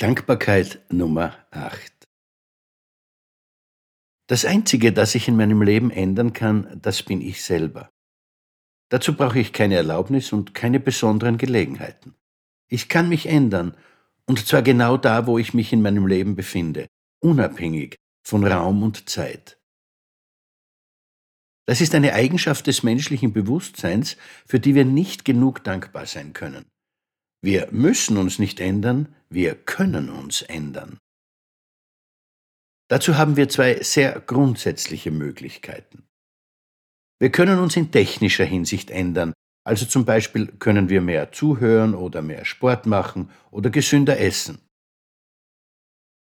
Dankbarkeit Nummer 8 Das Einzige, das ich in meinem Leben ändern kann, das bin ich selber. Dazu brauche ich keine Erlaubnis und keine besonderen Gelegenheiten. Ich kann mich ändern, und zwar genau da, wo ich mich in meinem Leben befinde, unabhängig von Raum und Zeit. Das ist eine Eigenschaft des menschlichen Bewusstseins, für die wir nicht genug dankbar sein können. Wir müssen uns nicht ändern, wir können uns ändern. Dazu haben wir zwei sehr grundsätzliche Möglichkeiten. Wir können uns in technischer Hinsicht ändern, also zum Beispiel können wir mehr zuhören oder mehr Sport machen oder gesünder essen.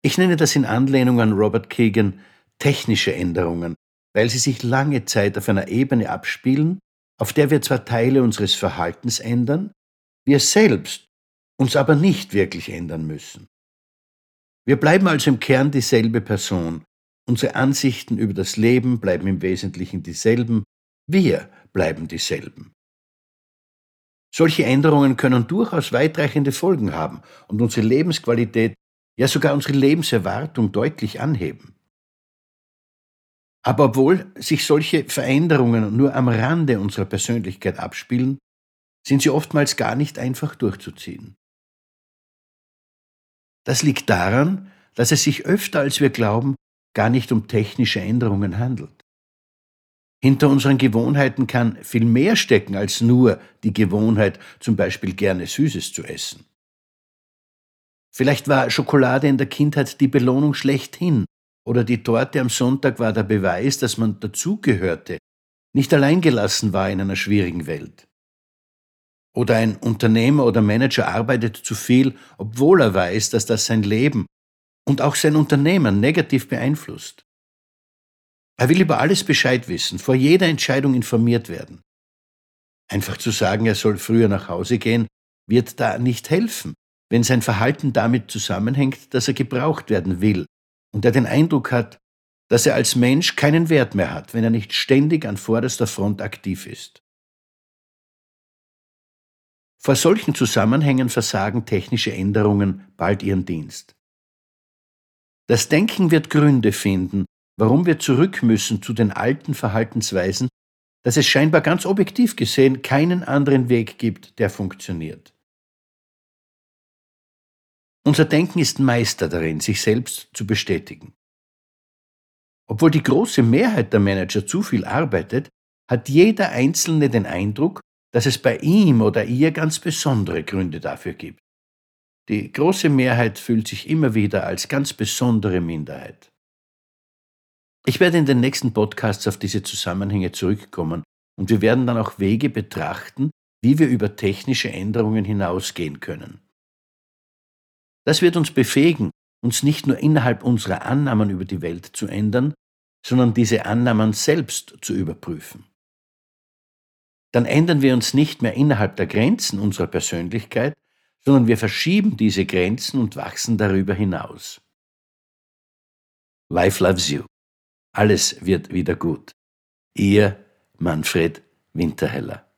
Ich nenne das in Anlehnung an Robert Kagan technische Änderungen, weil sie sich lange Zeit auf einer Ebene abspielen, auf der wir zwar Teile unseres Verhaltens ändern, wir selbst uns aber nicht wirklich ändern müssen. Wir bleiben also im Kern dieselbe Person. Unsere Ansichten über das Leben bleiben im Wesentlichen dieselben. Wir bleiben dieselben. Solche Änderungen können durchaus weitreichende Folgen haben und unsere Lebensqualität, ja sogar unsere Lebenserwartung deutlich anheben. Aber obwohl sich solche Veränderungen nur am Rande unserer Persönlichkeit abspielen, sind sie oftmals gar nicht einfach durchzuziehen. Das liegt daran, dass es sich öfter als wir glauben gar nicht um technische Änderungen handelt. Hinter unseren Gewohnheiten kann viel mehr stecken als nur die Gewohnheit, zum Beispiel gerne Süßes zu essen. Vielleicht war Schokolade in der Kindheit die Belohnung schlechthin, oder die Torte am Sonntag war der Beweis, dass man dazugehörte, nicht alleingelassen war in einer schwierigen Welt. Oder ein Unternehmer oder Manager arbeitet zu viel, obwohl er weiß, dass das sein Leben und auch sein Unternehmen negativ beeinflusst. Er will über alles Bescheid wissen, vor jeder Entscheidung informiert werden. Einfach zu sagen, er soll früher nach Hause gehen, wird da nicht helfen, wenn sein Verhalten damit zusammenhängt, dass er gebraucht werden will und er den Eindruck hat, dass er als Mensch keinen Wert mehr hat, wenn er nicht ständig an vorderster Front aktiv ist. Vor solchen Zusammenhängen versagen technische Änderungen bald ihren Dienst. Das Denken wird Gründe finden, warum wir zurück müssen zu den alten Verhaltensweisen, dass es scheinbar ganz objektiv gesehen keinen anderen Weg gibt, der funktioniert. Unser Denken ist Meister darin, sich selbst zu bestätigen. Obwohl die große Mehrheit der Manager zu viel arbeitet, hat jeder Einzelne den Eindruck, dass es bei ihm oder ihr ganz besondere Gründe dafür gibt. Die große Mehrheit fühlt sich immer wieder als ganz besondere Minderheit. Ich werde in den nächsten Podcasts auf diese Zusammenhänge zurückkommen und wir werden dann auch Wege betrachten, wie wir über technische Änderungen hinausgehen können. Das wird uns befähigen, uns nicht nur innerhalb unserer Annahmen über die Welt zu ändern, sondern diese Annahmen selbst zu überprüfen dann ändern wir uns nicht mehr innerhalb der Grenzen unserer Persönlichkeit, sondern wir verschieben diese Grenzen und wachsen darüber hinaus. Life loves you. Alles wird wieder gut. Ihr Manfred Winterheller.